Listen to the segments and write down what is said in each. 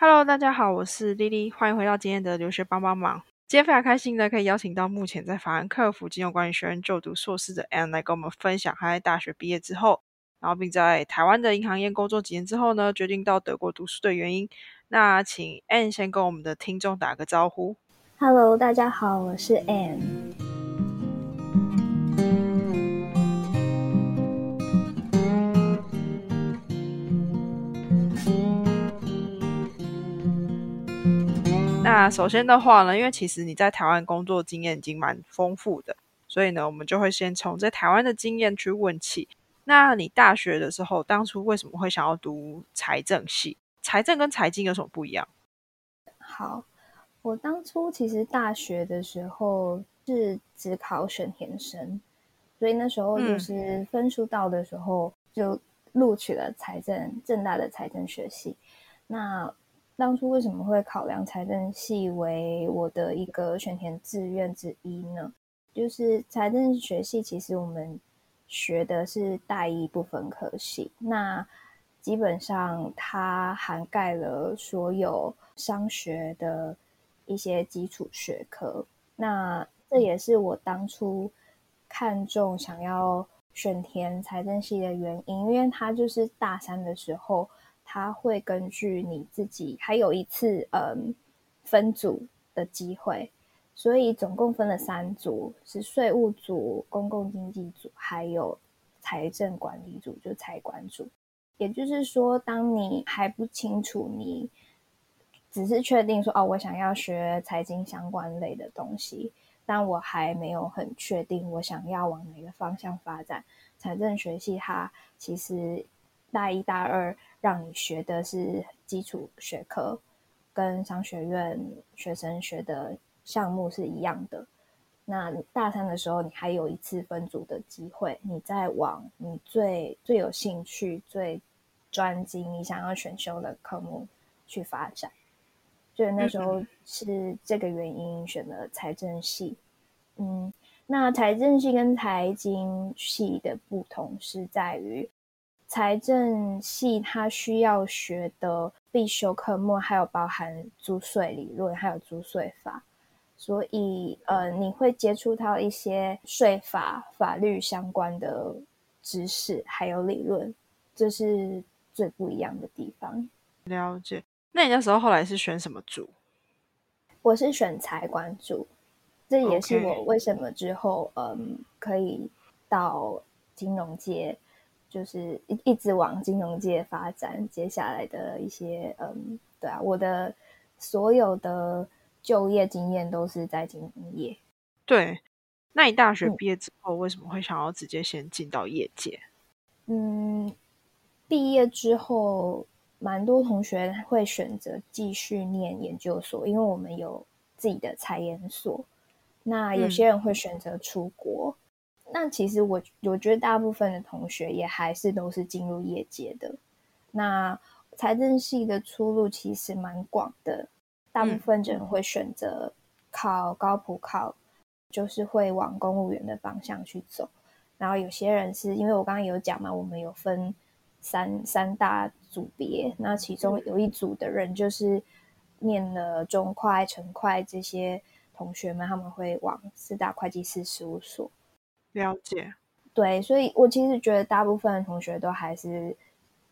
Hello，大家好，我是丽丽，欢迎回到今天的留学帮帮忙。今天非常开心的可以邀请到目前在法兰克福金融管理学院就读硕士的 Anne 来跟我们分享他在大学毕业之后，然后并在台湾的银行业工作几年之后呢，决定到德国读书的原因。那请 Anne 先跟我们的听众打个招呼。Hello，大家好，我是 Anne。那首先的话呢，因为其实你在台湾工作经验已经蛮丰富的，所以呢，我们就会先从在台湾的经验去问起。那你大学的时候，当初为什么会想要读财政系？财政跟财经有什么不一样？好，我当初其实大学的时候是只考选填生，所以那时候就是分数到的时候就录取了财政正大的财政学系。那当初为什么会考量财政系为我的一个选填志愿之一呢？就是财政学系其实我们学的是大一部分科系，那基本上它涵盖了所有商学的一些基础学科。那这也是我当初看中想要选填财政系的原因，因为它就是大三的时候。他会根据你自己还有一次嗯分组的机会，所以总共分了三组，是税务组、公共经济组，还有财政管理组，就财管组。也就是说，当你还不清楚，你只是确定说哦，我想要学财经相关类的东西，但我还没有很确定我想要往哪个方向发展。财政学系它其实大一、大二。让你学的是基础学科，跟商学院学生学的项目是一样的。那大三的时候，你还有一次分组的机会，你再往你最最有兴趣、最专精、你想要选修的科目去发展。所以那时候是这个原因选了财政系。嗯，那财政系跟财经系的不同是在于。财政系它需要学的必修科目还有包含租税理论，还有租税法，所以呃，你会接触到一些税法法律相关的知识，还有理论，这是最不一样的地方。了解。那你那时候后来是选什么组？我是选财管组，这也是我为什么之后嗯可以到金融界。就是一一直往金融界发展，接下来的一些嗯，对啊，我的所有的就业经验都是在金融业。对，那你大学毕业之后为什么会想要直接先进到业界？嗯，毕业之后，蛮多同学会选择继续念研究所，因为我们有自己的财研所。那有些人会选择出国。那其实我我觉得大部分的同学也还是都是进入业界的。那财政系的出路其实蛮广的，大部分人会选择考高普考，就是会往公务员的方向去走。然后有些人是因为我刚刚有讲嘛，我们有分三三大组别，那其中有一组的人就是念了中快、成快这些同学们，他们会往四大会计师事务所。了解，对，所以我其实觉得大部分的同学都还是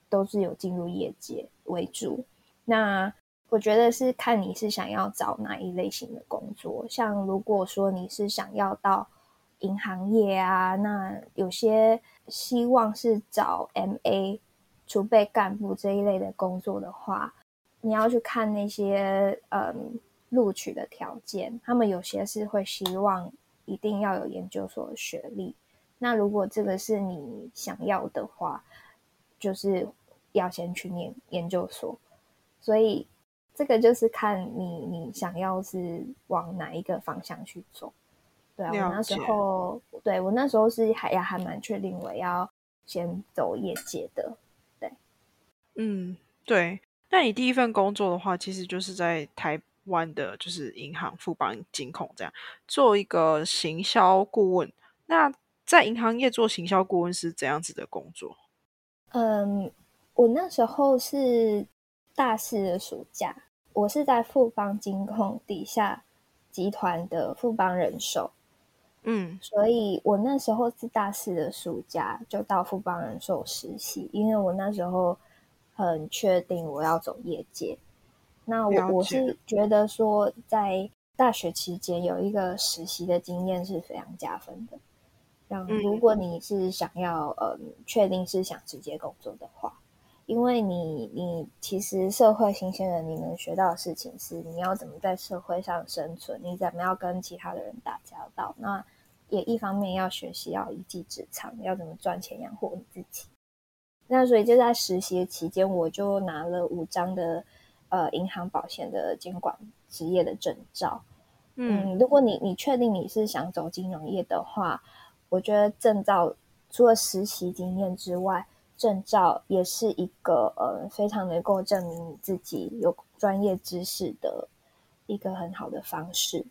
都是有进入业界为主。那我觉得是看你是想要找哪一类型的工作。像如果说你是想要到银行业啊，那有些希望是找 MA 储备干部这一类的工作的话，你要去看那些嗯录取的条件，他们有些是会希望。一定要有研究所的学历。那如果这个是你想要的话，就是要先去念研究所。所以这个就是看你你想要是往哪一个方向去走。对啊，我那时候对我那时候是还要还蛮确定我要先走业界的。对，嗯，对。那你第一份工作的话，其实就是在台。湾的就是银行、富邦金控这样做一个行销顾问。那在银行业做行销顾问是怎样子的工作？嗯，我那时候是大四的暑假，我是在富邦金控底下集团的富邦人寿。嗯，所以我那时候是大四的暑假就到富邦人寿实习，因为我那时候很确定我要走业界。那我我是觉得说，在大学期间有一个实习的经验是非常加分的。让如果你是想要呃确定是想直接工作的话，因为你你其实社会新鲜人，你能学到的事情是你要怎么在社会上生存，你怎么样跟其他的人打交道。那也一方面要学习，要一技之长，要怎么赚钱养活你自己。那所以就在实习期间，我就拿了五张的呃银行保险的监管职业的证照。嗯，如果你你确定你是想走金融业的话，我觉得证照除了实习经验之外，证照也是一个呃非常能够证明你自己有专业知识的一个很好的方式。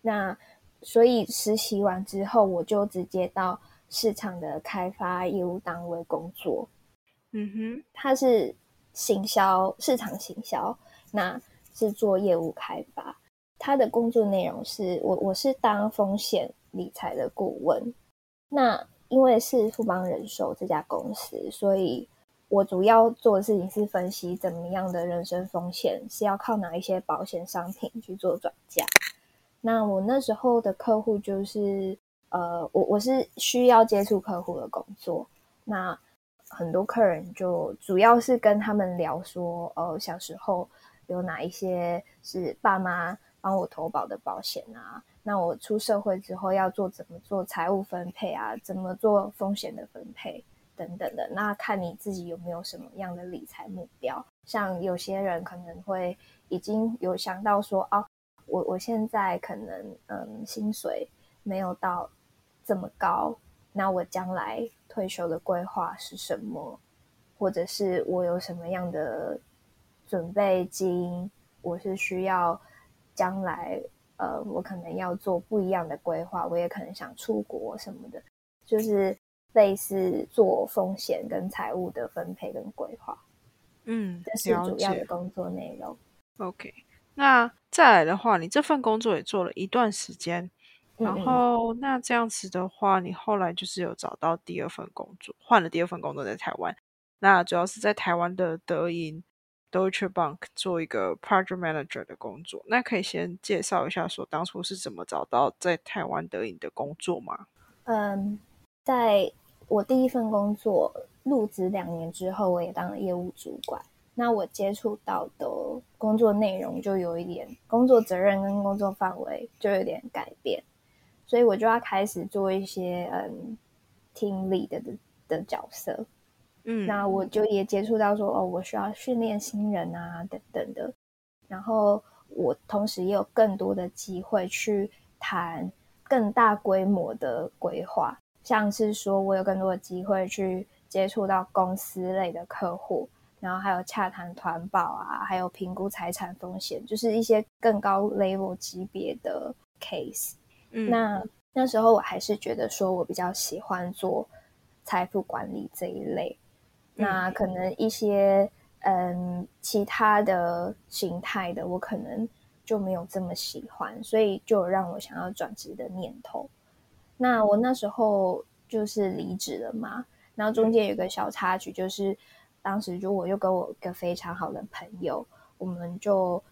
那所以实习完之后，我就直接到市场的开发业务单位工作。嗯哼，他是行销市场行销，那是做业务开发。他的工作内容是我我是当风险理财的顾问。那因为是富邦人寿这家公司，所以我主要做的事情是分析怎么样的人身风险是要靠哪一些保险商品去做转嫁。那我那时候的客户就是，呃，我我是需要接触客户的工作。那很多客人就主要是跟他们聊说，呃，小时候有哪一些是爸妈帮我投保的保险啊？那我出社会之后要做怎么做财务分配啊？怎么做风险的分配等等的？那看你自己有没有什么样的理财目标。像有些人可能会已经有想到说，哦。我我现在可能嗯薪水没有到这么高，那我将来退休的规划是什么？或者是我有什么样的准备金？我是需要将来呃，我可能要做不一样的规划，我也可能想出国什么的，就是类似做风险跟财务的分配跟规划。嗯，这是主要的工作内容。OK。那再来的话，你这份工作也做了一段时间，然后那这样子的话，你后来就是有找到第二份工作，换了第二份工作在台湾。那主要是在台湾的德银 Deutsche Bank 做一个 Project Manager 的工作。那可以先介绍一下，说当初是怎么找到在台湾德银的工作吗？嗯，在我第一份工作入职两年之后，我也当了业务主管。那我接触到的工作内容就有一点工作责任跟工作范围就有点改变，所以我就要开始做一些嗯听力的的的角色，嗯，那我就也接触到说哦，我需要训练新人啊等等的，然后我同时也有更多的机会去谈更大规模的规划，像是说我有更多的机会去接触到公司类的客户。然后还有洽谈团保啊，还有评估财产风险，就是一些更高 level 级别的 case。嗯，那那时候我还是觉得说我比较喜欢做财富管理这一类。那可能一些嗯其他的形态的，我可能就没有这么喜欢，所以就让我想要转职的念头。那我那时候就是离职了嘛，然后中间有个小插曲就是。当时就我又跟我一个非常好的朋友，我们就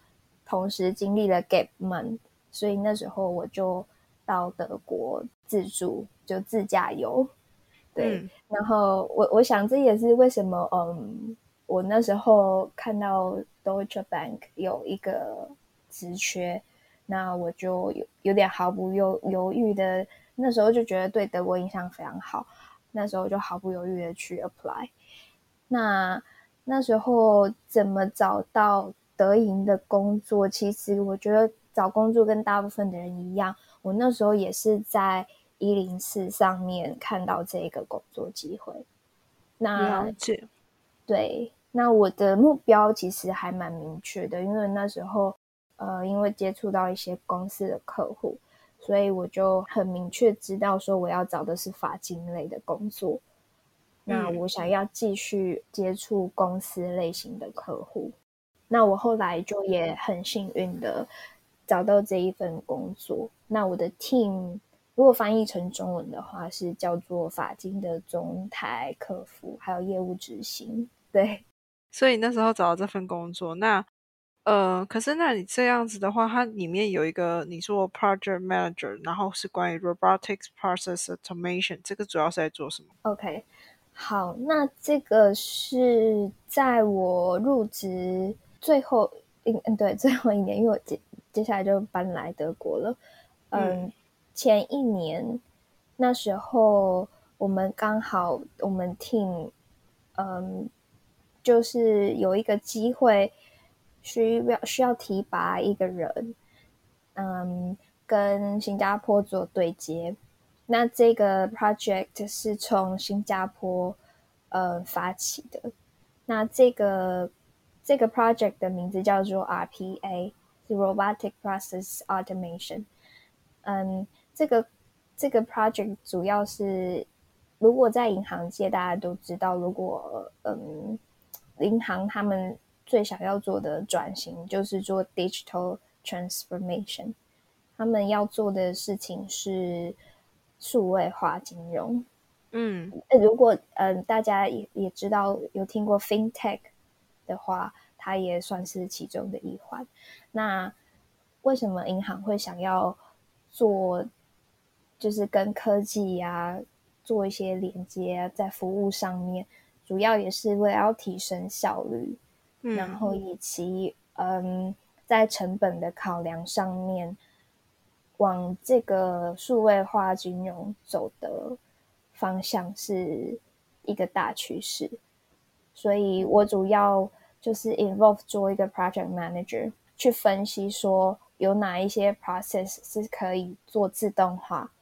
同时经历了 gap month，所以那时候我就到德国自助，就自驾游。对，然后我我想这也是为什么，嗯，我那时候看到 Deutsche Bank 有一个职缺，那我就有有点毫不犹犹豫的，那时候就觉得对德国印象非常好，那时候就毫不犹豫的去 apply。那那时候怎么找到德银的工作？其实我觉得找工作跟大部分的人一样，我那时候也是在一零四上面看到这个工作机会。了解。对，那我的目标其实还蛮明确的，因为那时候呃，因为接触到一些公司的客户，所以我就很明确知道说我要找的是法金类的工作。那我想要继续接触公司类型的客户，那我后来就也很幸运的找到这一份工作。那我的 team 如果翻译成中文的话，是叫做法金的中台客服，还有业务执行。对，所以那时候找到这份工作，那呃，可是那你这样子的话，它里面有一个你说 project manager，然后是关于 robotics process automation，这个主要是在做什么？OK，好，那这个是在我入职最后一嗯对最后一年，因为我接接下来就搬来德国了，嗯。前一年，那时候我们刚好我们 team，嗯，就是有一个机会需要需要提拔一个人，嗯，跟新加坡做对接。那这个 project 是从新加坡呃发起的。那这个这个 project 的名字叫做 RPA，是 Robotic Process Automation。嗯。这个这个 project 主要是，如果在银行界，大家都知道，如果嗯，银行他们最想要做的转型就是做 digital transformation，他们要做的事情是数位化金融。嗯，如果嗯大家也也知道有听过 fintech 的话，它也算是其中的一环。那为什么银行会想要做？就是跟科技呀做一些连接，在服务上面，主要也是为了要提升效率，然后以及嗯，在成本的考量上面，往这个数位化金融走的方向是一个大趋势，所以我主要就是 involve 做一个 project manager 去分析说有哪一些 process 是可以做自动化。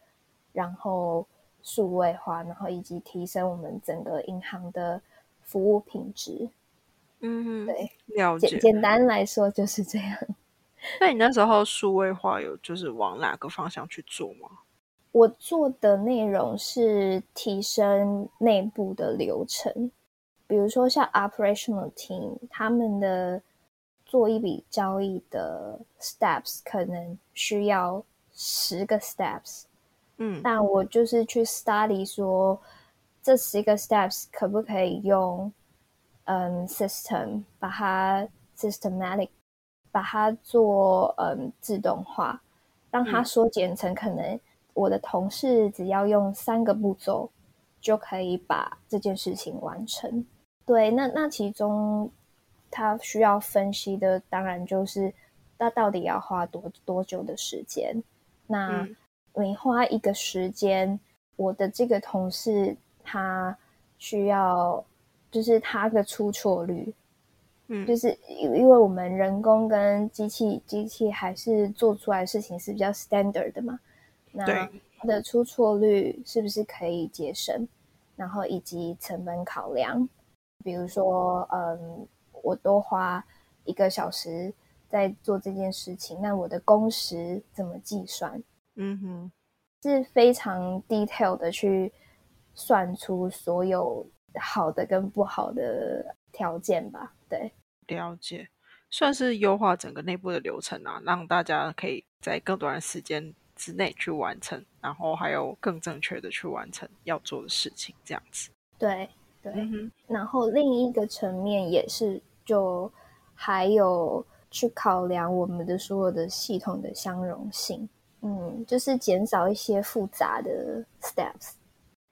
然后数位化，然后以及提升我们整个银行的服务品质。嗯，对，了解。简单来说就是这样。那你那时候数位化有就是往哪个方向去做吗？我做的内容是提升内部的流程，比如说像 operational team，他们的做一笔交易的 steps 可能需要十个 steps。嗯，但我就是去 study 说这十个 steps 可不可以用嗯 system 把它 systematic 把它做嗯自动化，让它缩减成可能我的同事只要用三个步骤就可以把这件事情完成。对，那那其中他需要分析的当然就是那到底要花多多久的时间？那每花一个时间，我的这个同事他需要，就是他的出错率，嗯，就是因因为我们人工跟机器，机器还是做出来事情是比较 standard 的嘛，那它的出错率是不是可以节省？然后以及成本考量，比如说，嗯，我多花一个小时在做这件事情，那我的工时怎么计算？嗯哼，是非常 detail 的去算出所有好的跟不好的条件吧。对，了解，算是优化整个内部的流程啊，让大家可以在更短的时间之内去完成，然后还有更正确的去完成要做的事情，这样子。对对，然后另一个层面也是，就还有去考量我们的所有的系统的相容性。嗯，就是减少一些复杂的 steps。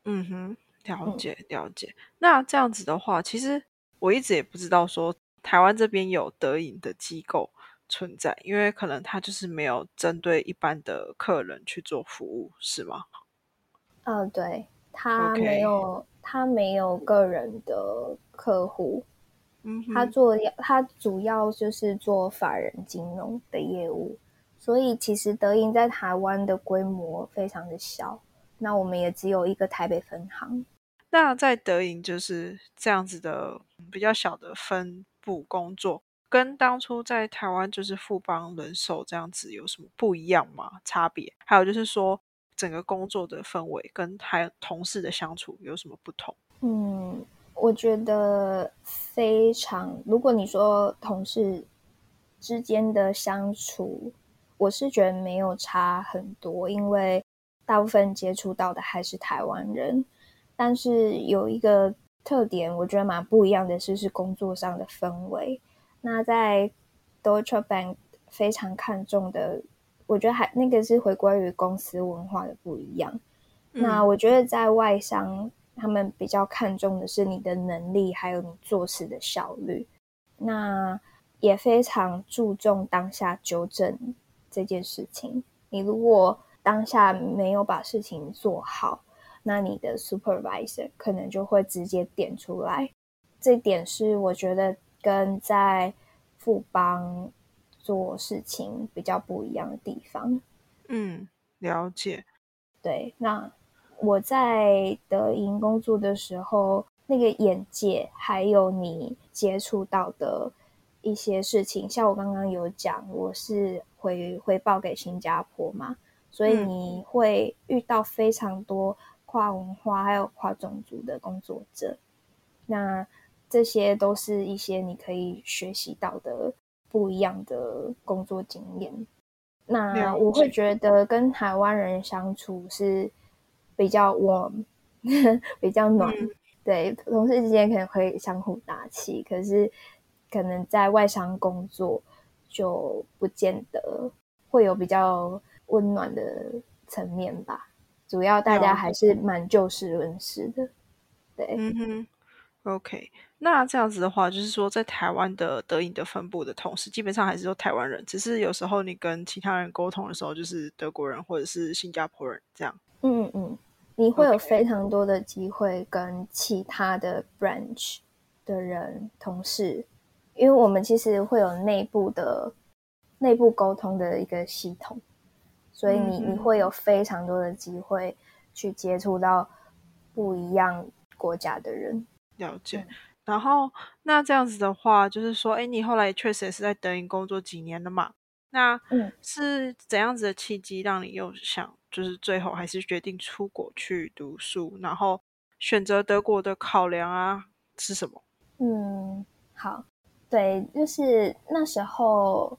嗯哼，了解了解。那这样子的话，其实我一直也不知道说台湾这边有德影的机构存在，因为可能他就是没有针对一般的客人去做服务，是吗？嗯，对他没有，他没有个人的客户。嗯，他做他主要就是做法人金融的业务。所以其实德银在台湾的规模非常的小，那我们也只有一个台北分行。那在德银就是这样子的比较小的分部工作，跟当初在台湾就是富邦人寿这样子有什么不一样吗？差别？还有就是说整个工作的氛围跟还同事的相处有什么不同？嗯，我觉得非常。如果你说同事之间的相处，我是觉得没有差很多，因为大部分接触到的还是台湾人。但是有一个特点，我觉得蛮不一样的是，是工作上的氛围。那在 Deutsche Bank 非常看重的，我觉得还那个是回归于公司文化的不一样。那我觉得在外商，他们比较看重的是你的能力，还有你做事的效率。那也非常注重当下纠正这件事情。你如果当下没有把事情做好，那你的 supervisor 可能就会直接点出来。这点是我觉得跟在富邦做事情比较不一样的地方。嗯，了解。对，那。我在德银工作的时候，那个眼界还有你接触到的一些事情，像我刚刚有讲，我是回回报给新加坡嘛，所以你会遇到非常多跨文化还有跨种族的工作者，那这些都是一些你可以学习到的不一样的工作经验。那我会觉得跟台湾人相处是。比较 warm，比较暖，对同事之间可能会相互打气，可是可能在外商工作就不见得会有比较温暖的层面吧。主要大家还是蛮就事论事的。对，嗯哼，OK。那这样子的话，就是说在台湾的德影的分部的同事，基本上还是都台湾人，只是有时候你跟其他人沟通的时候，就是德国人或者是新加坡人这样。嗯嗯，你会有非常多的机会跟其他的 branch 的人同事，因为我们其实会有内部的内部沟通的一个系统，所以你你会有非常多的机会去接触到不一样国家的人。了解。然后那这样子的话，就是说，哎，你后来确实也是在德银工作几年了嘛？那嗯是怎样子的契机让你又想？就是最后还是决定出国去读书，然后选择德国的考量啊是什么？嗯，好，对，就是那时候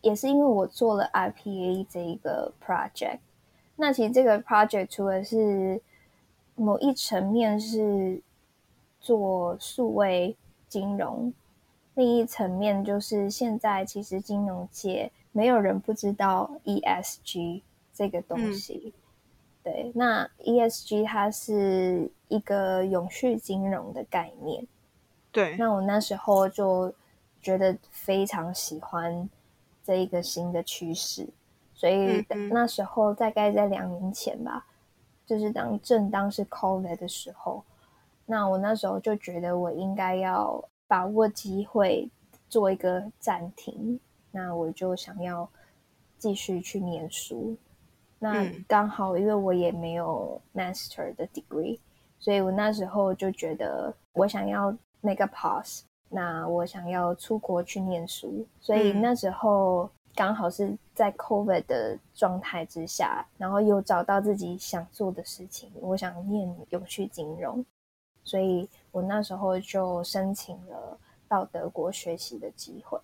也是因为我做了 IPA 这一个 project。那其实这个 project 除了是某一层面是做数位金融，另一层面就是现在其实金融界没有人不知道 ESG。这个东西，对，那 ESG 它是一个永续金融的概念，对。那我那时候就觉得非常喜欢这一个新的趋势，所以那时候大概在两年前吧，就是当正当是 COVID 的时候，那我那时候就觉得我应该要把握机会做一个暂停，那我就想要继续去念书。那刚好，因为我也没有 master 的 degree，所以我那时候就觉得我想要 make a pause，那我想要出国去念书，所以那时候刚好是在 COVID 的状态之下，然后又找到自己想做的事情，我想念永续金融，所以我那时候就申请了到德国学习的机会，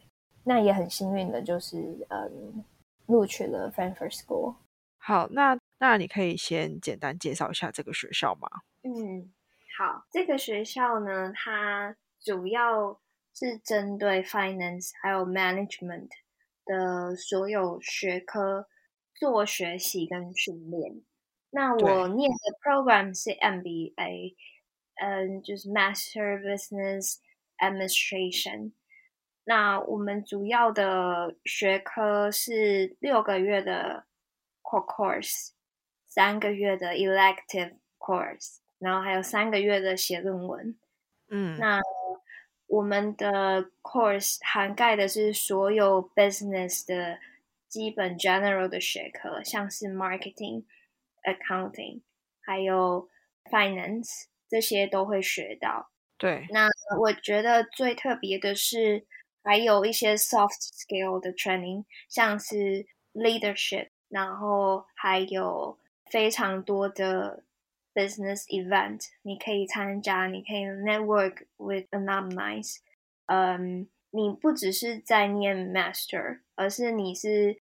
那也很幸运的就是嗯录取了 Frankfurt School。好，那那你可以先简单介绍一下这个学校吗？嗯，好，这个学校呢，它主要是针对 finance 还有 management 的所有学科做学习跟训练。那我念的 program 是 MBA，嗯，就是 Master Business Administration。那我们主要的学科是六个月的。core course 三个月的 elective course，然后还有三个月的写论文。嗯，那我们的 course 涵盖的是所有 business 的基本 general 的学科，像是 marketing、accounting，还有 finance 这些都会学到。对，那我觉得最特别的是还有一些 soft skill 的 training，像是 leadership。然后还有非常多的 business event，你可以参加，你可以 network with alumni。嗯，你不只是在念 master，而是你是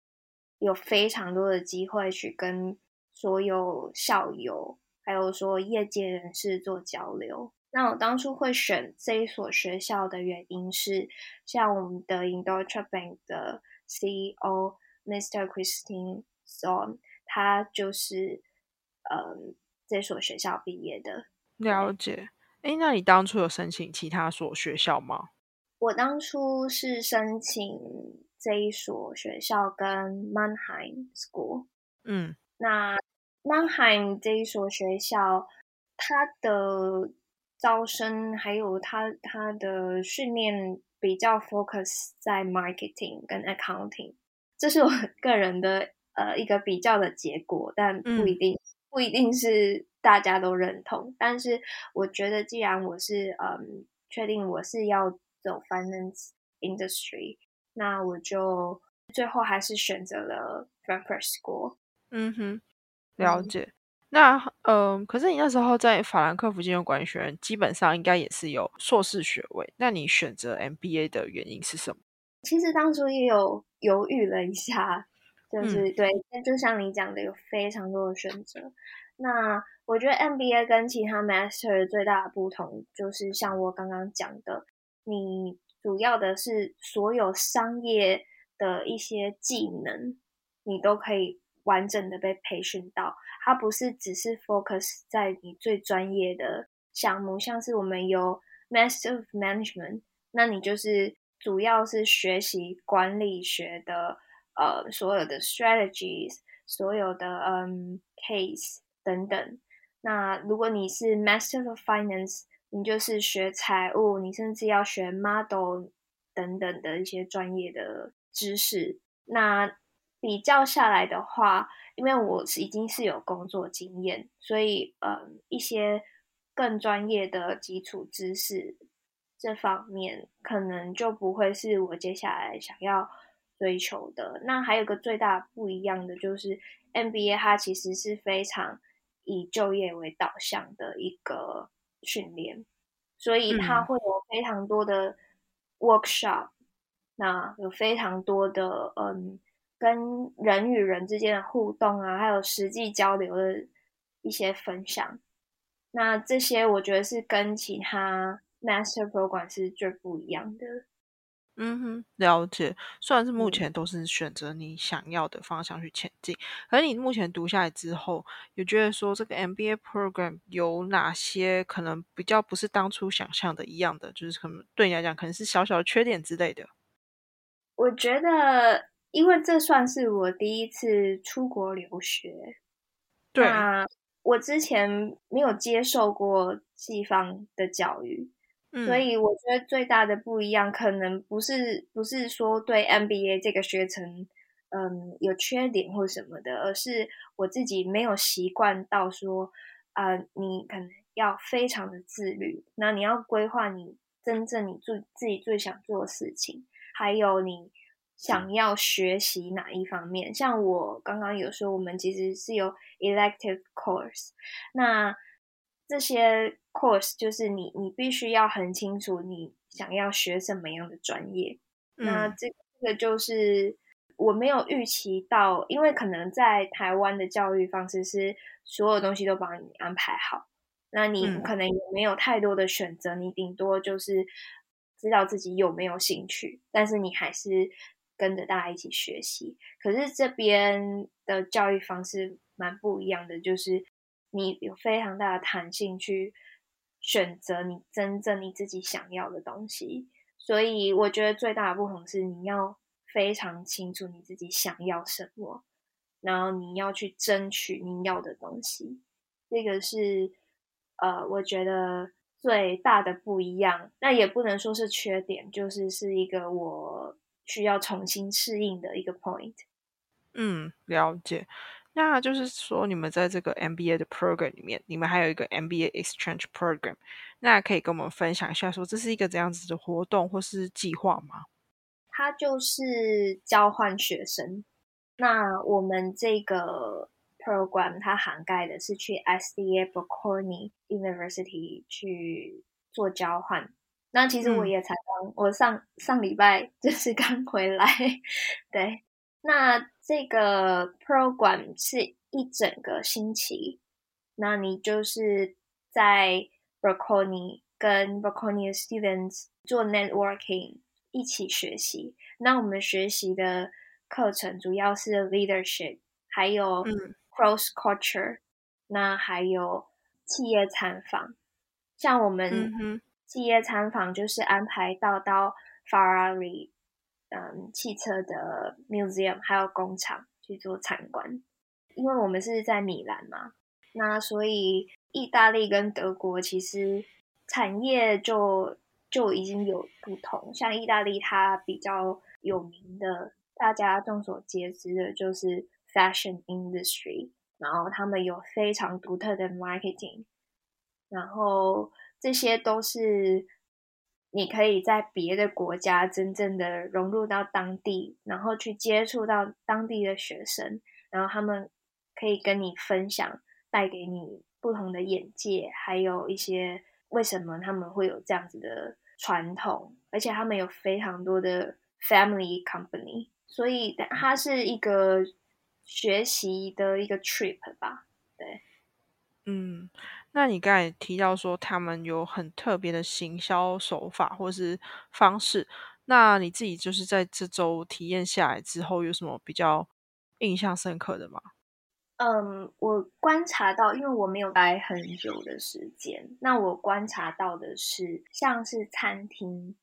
有非常多的机会去跟所有校友，还有说业界人士做交流。那我当初会选这一所学校的原因是，像我们的 Industry Bank 的 CEO Mr. Christine Son，他就是嗯这所学校毕业的。了解。哎，那你当初有申请其他所学校吗？我当初是申请这一所学校跟 Mannheim School。嗯，那 Mannheim 这一所学校，它的招生还有它它的训练比较 focus 在 marketing 跟 accounting，这是我 个人的呃一个比较的结果，但不一定不一定是大家都认同。但是我觉得，既然我是嗯确定我是要。走 finance industry，那我就最后还是选择了 Frankfurt School。嗯哼，了解。那嗯，可是你那时候在法兰克福金融管理学院，基本上应该也是有硕士学位。那你选择 MBA 的原因是什么？其实当初也有犹豫了一下，就是对，就像你讲的，有非常多的选择。那我觉得 MBA 跟其他 Master 最大的不同，就是像我刚刚讲的。你主要的是所有商业的一些技能，你都可以完整的被培训到。它不是只是 focus 在你最专业的项目，像是我们有 Master of Management，那你就是主要是学习管理学的呃所有的 strategies，所有的嗯 case 等等。那如果你是 Master of Finance，你就是学财务，你甚至要学 model 等等的一些专业的知识。那比较下来的话，因为我是已经是有工作经验，所以嗯，一些更专业的基础知识这方面，可能就不会是我接下来想要追求的。那还有个最大不一样的就是 MBA，它其实是非常以就业为导向的一个。训练，所以它会有非常多的 workshop，那有非常多的嗯，跟人与人之间的互动啊，还有实际交流的一些分享。那这些我觉得是跟其他 master program 是最不一样的。嗯哼，了解。虽然是目前都是选择你想要的方向去前进，可是你目前读下来之后，有觉得说这个 MBA program 有哪些可能比较不是当初想象的一样的，就是可能对你来讲可能是小小的缺点之类的。我觉得，因为这算是我第一次出国留学，对，我之前没有接受过西方的教育。所以我觉得最大的不一样，可能不是不是说对 MBA 这个学程，嗯，有缺点或什么的，而是我自己没有习惯到说，啊，你可能要非常的自律，那你要规划你真正你最自己最想做的事情，还有你想要学习哪一方面。像我刚刚有说，我们其实是有 elective course，那。这些 course 就是你，你必须要很清楚你想要学什么样的专业。那这这个就是我没有预期到，因为可能在台湾的教育方式是所有东西都帮你安排好，那你可能也没有太多的选择，你顶多就是知道自己有没有兴趣，但是你还是跟着大家一起学习。可是这边的教育方式蛮不一样的，就是。你有非常大的弹性去选择你真正你自己想要的东西，所以我觉得最大的不同是你要非常清楚你自己想要什么，然后你要去争取你要的东西。这个是呃，我觉得最大的不一样。那也不能说是缺点，就是是一个我需要重新适应的一个 point。嗯，了解。那就是说，你们在这个 MBA 的 program 里面，你们还有一个 MBA exchange program，那可以跟我们分享一下，说这是一个怎样子的活动或是计划吗？它就是交换学生。那我们这个 program 它涵盖的是去 SDA Bocconi University 去做交换。那其实我也才刚，我上上礼拜就是刚回来。对，那这个 program 是一整个星期，那你就是在 Bocconi 跟 Bocconi students 做 networking，一起学习。那我们学习的课程主要是 leadership，还有 cross culture，那还有企业参访。像我们企业参访就是安排到到 Ferrari，嗯，汽车的 museum 还有工厂去做参观。因为我们是在米兰嘛，那所以意大利跟德国其实产业就就已经有不同。像意大利，它比较有名的，大家众所皆知的就是 fashion industry，然后他们有非常独特的 marketing，然后这些都是你可以在别的国家真正的融入到当地，然后去接触到当地的学生，然后他们可以跟你分享，带给你不同的眼界，还有一些为什么他们会有这样子的传统，而且他们有非常多的。Family company，所以它是一个学习的一个 trip 吧，对。嗯，那你刚才提到说他们有很特别的行销手法或是方式，那你自己就是在这周体验下来之后，有什么比较印象深刻的吗？嗯，我观察到，因为我没有待很久的时间，那我观察到的是，像是餐厅。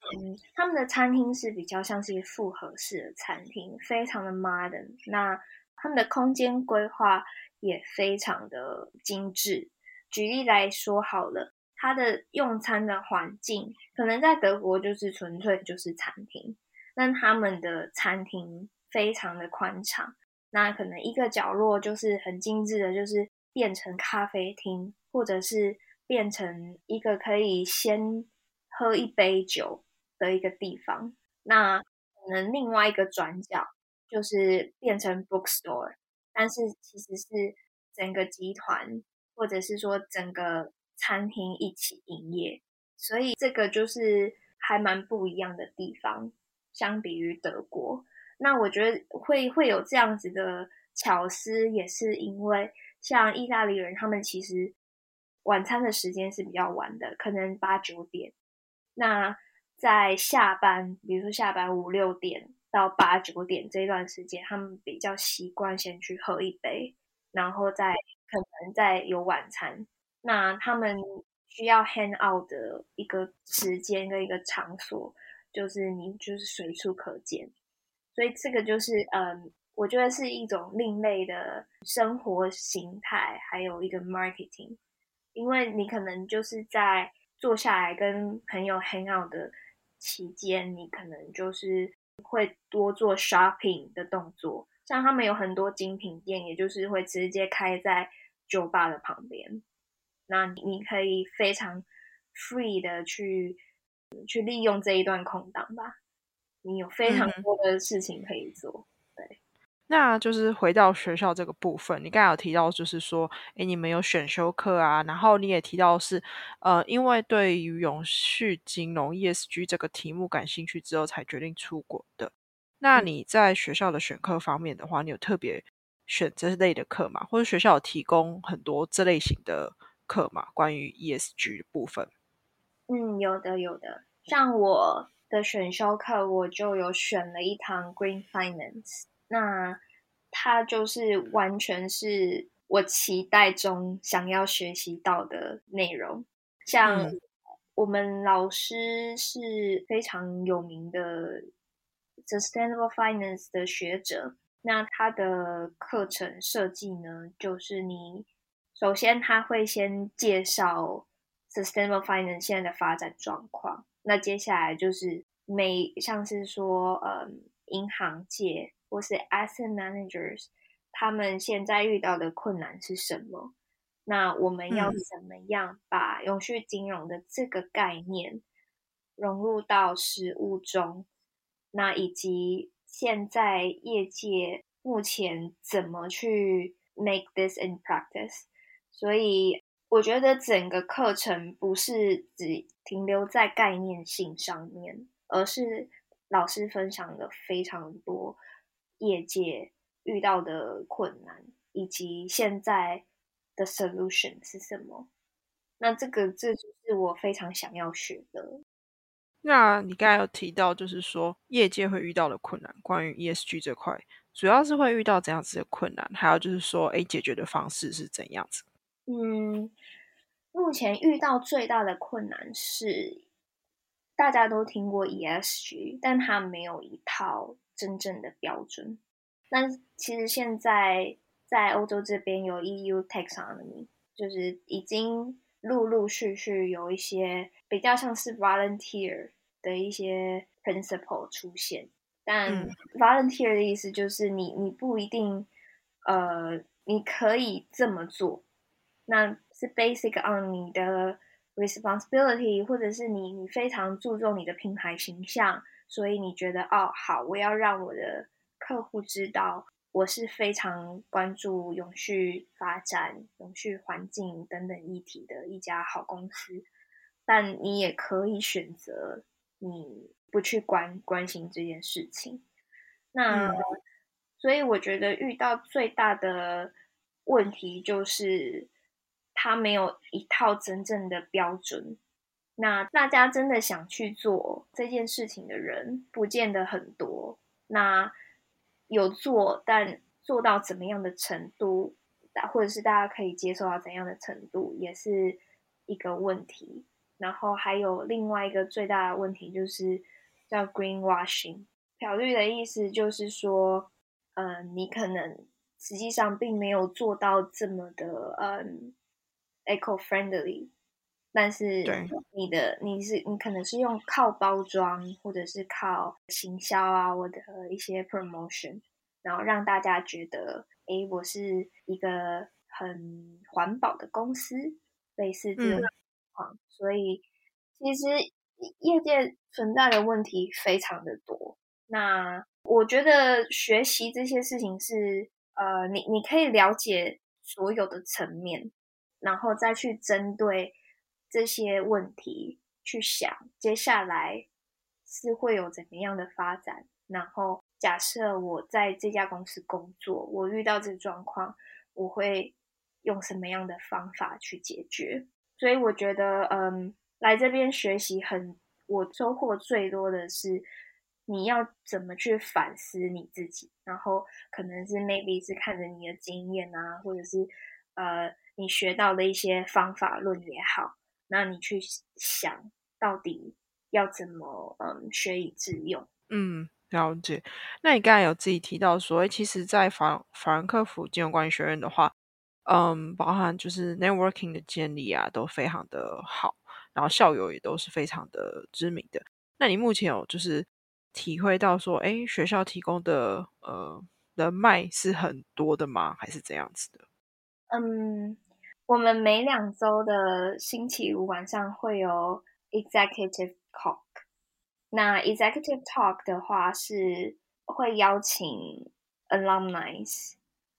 嗯，他们的餐厅是比较像是复合式的餐厅，非常的 modern。那他们的空间规划也非常的精致。举例来说好了，它的用餐的环境可能在德国就是纯粹就是餐厅，那他们的餐厅非常的宽敞。那可能一个角落就是很精致的，就是变成咖啡厅，或者是变成一个可以先喝一杯酒。的一个地方，那可能另外一个转角就是变成 bookstore，但是其实是整个集团或者是说整个餐厅一起营业，所以这个就是还蛮不一样的地方，相比于德国。那我觉得会会有这样子的巧思，也是因为像意大利人，他们其实晚餐的时间是比较晚的，可能八九点。那在下班，比如说下班五六点到八九点这段时间，他们比较习惯先去喝一杯，然后再可能在有晚餐。那他们需要 hang out 的一个时间跟一个场所，就是你就是随处可见。所以这个就是嗯，我觉得是一种另类的生活形态，还有一个 marketing。因为你可能就是在坐下来跟朋友 hang out 的。期间，你可能就是会多做 shopping 的动作，像他们有很多精品店，也就是会直接开在酒吧的旁边。那你可以非常 free 的去去利用这一段空档吧，你有非常多的事情可以做。对那就是回到学校这个部分，你刚才有提到，就是说，诶，你们有选修课啊，然后你也提到是，呃，因为对于永续金融 ESG 这个题目感兴趣之后，才决定出国的。那你在学校的选课方面的话，你有特别选这类的课嘛？或者学校有提供很多这类型的课嘛？关于 ESG 的部分？嗯，有的，有的。像我的选修课，我就有选了一堂 Green Finance。那它就是完全是我期待中想要学习到的内容。像我们老师是非常有名的 sustainable finance 的学者，那它的课程设计呢，就是你首先他会先介绍 sustainable finance 现在的发展状况，那接下来就是每像是说，嗯，银行界。或是 asset managers，他们现在遇到的困难是什么？那我们要怎么样把永续金融的这个概念融入到实务中？那以及现在业界目前怎么去 make this in practice。所以我觉得整个课程不是只停留在概念性上面，而是老师分享了非常多业界遇到的困难，以及现在的 solution 是什么。那这个这就是我非常想要学的。那你刚才有提到，就是说业界会遇到的困难，关于 ESG 这块，主要是会遇到怎样子的困难？还有就是说，哎，解决的方式是怎样子？嗯，目前遇到最大的困难是，大家都听过 ESG，但它没有一套真正的标准。但其实现在在欧洲这边有 EU Taxonomy，就是已经。陆陆续续有一些比较像是 volunteer 的一些 principle 出现，但 volunteer 的意思就是你你不一定呃你可以这么做，那是 basic on 你的 responsibility，或者是你你非常注重你的品牌形象，所以你觉得哦好，我要让我的客户知道。我是非常关注永续发展、永续环境等等议题的一家好公司，但你也可以选择你不去关关心这件事情。那所以我觉得遇到最大的问题就是，他没有一套真正的标准。那大家真的想去做这件事情的人，不见得很多。那有做，但做到怎么样的程度，或者是大家可以接受到怎样的程度，也是一个问题。然后还有另外一个最大的问题，就是叫 greenwashing。漂绿的意思就是说，嗯，你可能实际上并没有做到这么的嗯 eco friendly，但是你的你是你可能是用靠包装或者是靠行销啊，或者一些 promotion。然后让大家觉得，诶，我是一个很环保的公司，类似这种情所以，其实业界存在的问题非常的多。那我觉得学习这些事情是，呃，你你可以了解所有的层面，然后再去针对这些问题去想，接下来是会有怎么样的发展，然后。假设我在这家公司工作，我遇到这个状况，我会用什么样的方法去解决？所以我觉得，嗯，来这边学习很，我收获最多的是你要怎么去反思你自己，然后可能是 maybe 是看着你的经验啊，或者是呃你学到的一些方法论也好，那你去想到底要怎么嗯学以致用，嗯。了解，那你刚才有自己提到说，其实，在法法兰克福金融管理学院的话，嗯，包含就是 networking 的建立啊，都非常的好，然后校友也都是非常的知名的。那你目前有就是体会到说，哎，学校提供的呃人脉是很多的吗？还是怎样子的？嗯，我们每两周的星期五晚上会有 executive talk。那 executive talk 的话是会邀请 alumni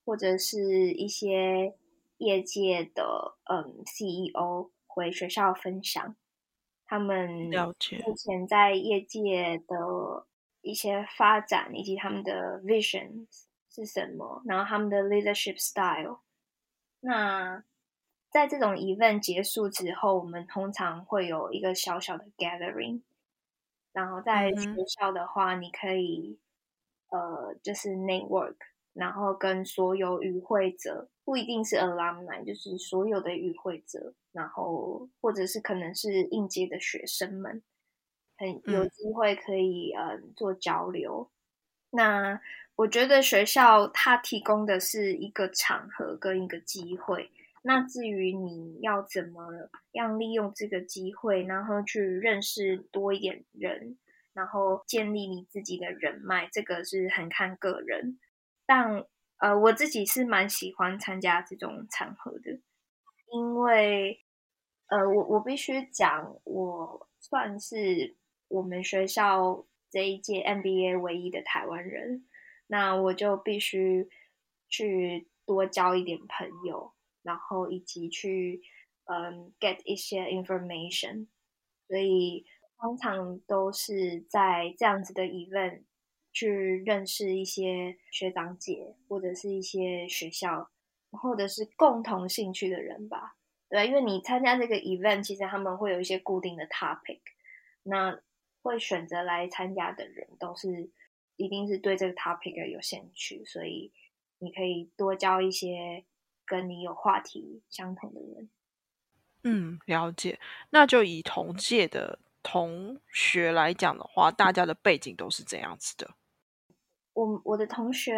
或者是一些业界的嗯 CEO 回学校分享他们目前在业界的一些发展以及他们的 vision 是什么，然后他们的 leadership style。那在这种 event 结束之后，我们通常会有一个小小的 gathering。然后在学校的话，你可以呃，就是 network，然后跟所有与会者，不一定是 alumni，就是所有的与会者，然后或者是可能是应届的学生们，很有机会可以呃做交流。那我觉得学校它提供的是一个场合跟一个机会。那至于你要怎么样利用这个机会，然后去认识多一点人，然后建立你自己的人脉，这个是很看个人。但呃，我自己是蛮喜欢参加这种场合的，因为呃，我我必须讲，我算是我们学校这一届 MBA 唯一的台湾人，那我就必须去多交一点朋友，然后以及去嗯 get 一些 information。所以通常都是在这样子的 event 去认识一些学长姐，或者是一些学校，或者是共同兴趣的人吧。对，因为你参加这个 event，其实他们会有一些固定的 topic，那会选择来参加的人都是一定是对这个 topic 有兴趣，所以你可以多交一些跟你有话题相同的人。嗯，了解。那就以同届的同学来讲的话，大家的背景都是怎样子的？我我的同学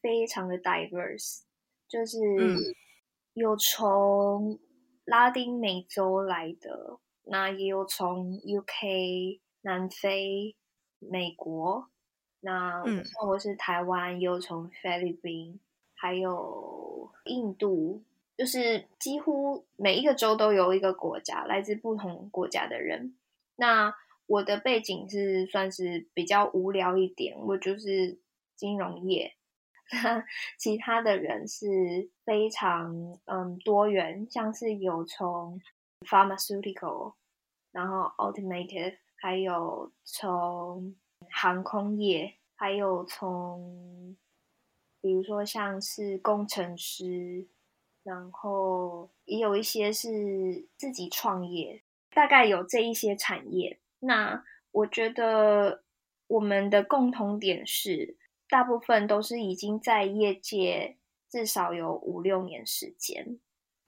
非常的 diverse，就是有从。拉丁美洲来的，那也有从 UK、南非、美国，那我是台湾，也有从菲律宾，还有印度，就是几乎每一个州都有一个国家，来自不同国家的人。那我的背景是算是比较无聊一点，我就是金融业。那其他的人是非常嗯多元，像是有从 pharmaceutical，然后 automotive，还有从航空业，还有从比如说像是工程师，然后也有一些是自己创业，大概有这一些产业。那我觉得我们的共同点是。大部分都是已经在业界至少有五六年时间，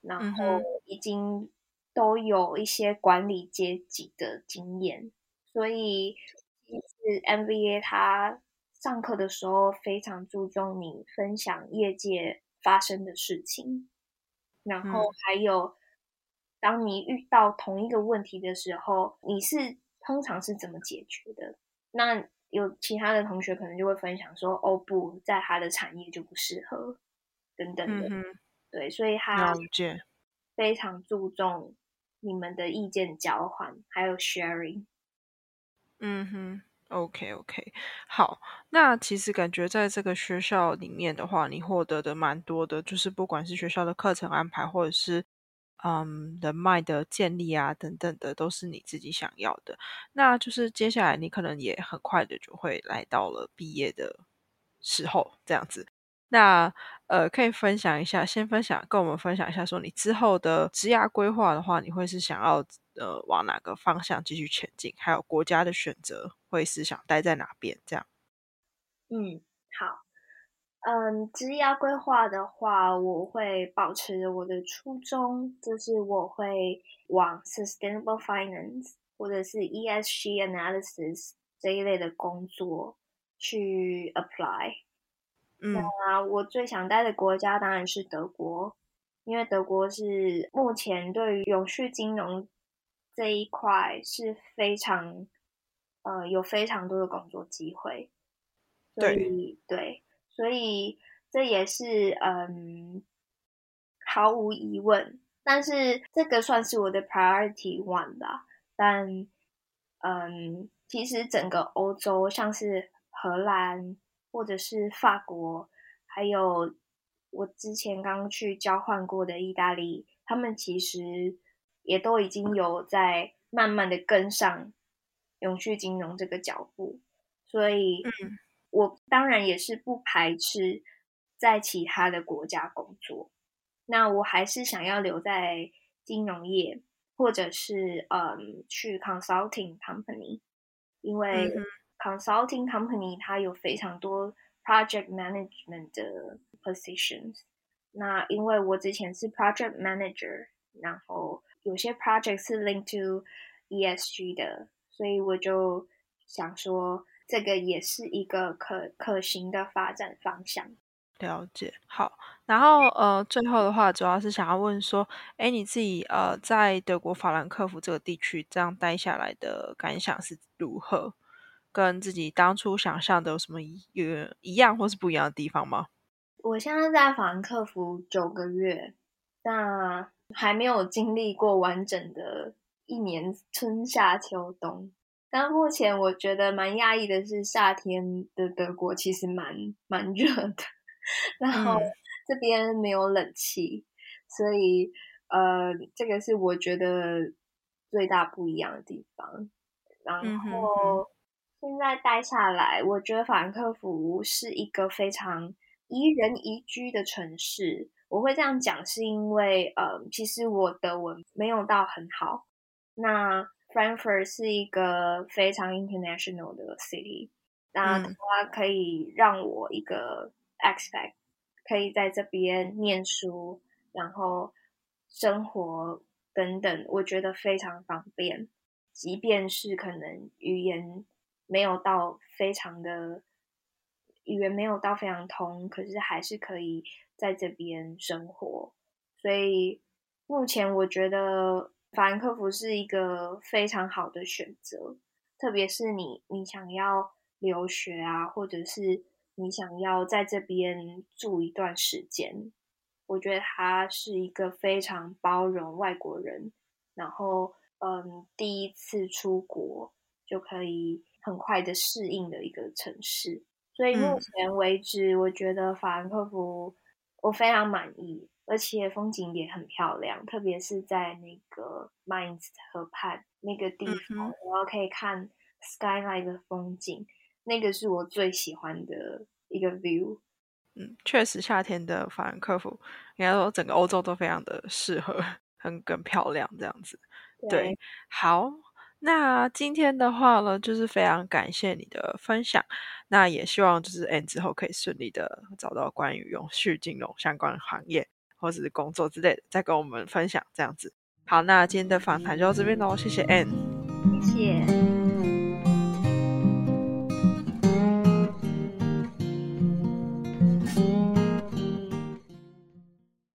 然后已经都有一些管理阶级的经验，所以其实 MBA 他上课的时候非常注重你分享业界发生的事情，然后还有当你遇到同一个问题的时候，你是通常是怎么解决的？那有其他的同学可能就会分享说：“哦，不在他的产业就不适合，等等的。”对，所以他非常注重你们的意见交换，还有 sharing。嗯哼，OK OK，好。那其实感觉在这个学校里面的话，你获得的蛮多的，就是不管是学校的课程安排，或者是。嗯，人脉的建立啊，等等的，都是你自己想要的。那就是接下来你可能也很快的就会来到了毕业的时候，这样子。那呃，可以分享一下，先分享跟我们分享一下，说你之后的职涯规划的话，你会是想要呃往哪个方向继续前进？还有国家的选择会是想待在哪边？这样。嗯，好。嗯，职业规划的话，我会保持我的初衷，就是我会往 sustainable finance 或者是 ESG analysis 这一类的工作去 apply。嗯那我最想待的国家当然是德国，因为德国是目前对于永续金融这一块是非常呃有非常多的工作机会。对对。所以这也是嗯，毫无疑问。但是这个算是我的 priority one 吧。但嗯，其实整个欧洲，像是荷兰或者是法国，还有我之前刚去交换过的意大利，他们其实也都已经有在慢慢的跟上永续金融这个脚步。所以，嗯。我当然也是不排斥在其他的国家工作，那我还是想要留在金融业，或者是嗯去 consulting company，因为 consulting company 它有非常多 project management 的 positions。那因为我之前是 project manager，然后有些 project 是 linked to ESG 的，所以我就想说。这个也是一个可可行的发展方向。了解，好。然后呃，最后的话，主要是想要问说，哎，你自己呃，在德国法兰克福这个地区这样待下来的感想是如何？跟自己当初想象的有什么一一样或是不一样的地方吗？我现在在法兰克福九个月，那还没有经历过完整的一年春夏秋冬。但目前我觉得蛮讶异的是，夏天的德国其实蛮蛮热的，然后这边没有冷气，所以呃，这个是我觉得最大不一样的地方。然后现在待下来，我觉得法兰克福是一个非常宜人宜居的城市。我会这样讲，是因为呃，其实我的文没有到很好。那 Frankfurt 是一个非常 international 的 city，那它可以让我一个 expect 可以在这边念书，然后生活等等，我觉得非常方便。即便是可能语言没有到非常的语言没有到非常通，可是还是可以在这边生活。所以目前我觉得。法兰克福是一个非常好的选择，特别是你你想要留学啊，或者是你想要在这边住一段时间，我觉得它是一个非常包容外国人，然后嗯，第一次出国就可以很快的适应的一个城市。所以目前为止，我觉得法兰克福我非常满意。而且风景也很漂亮，特别是在那个 Mainz 河畔那个地方，然后可以看 skyline 的风景，那个是我最喜欢的一个 view。嗯，确实，夏天的法兰克福，应该说整个欧洲都非常的适合，很更漂亮这样子。对，好，那今天的话呢，就是非常感谢你的分享，那也希望就是 N 之后可以顺利的找到关于永续金融相关行业。或者是工作之类的，再跟我们分享这样子。好，那今天的访谈就到这边喽，谢谢 Anne，谢谢。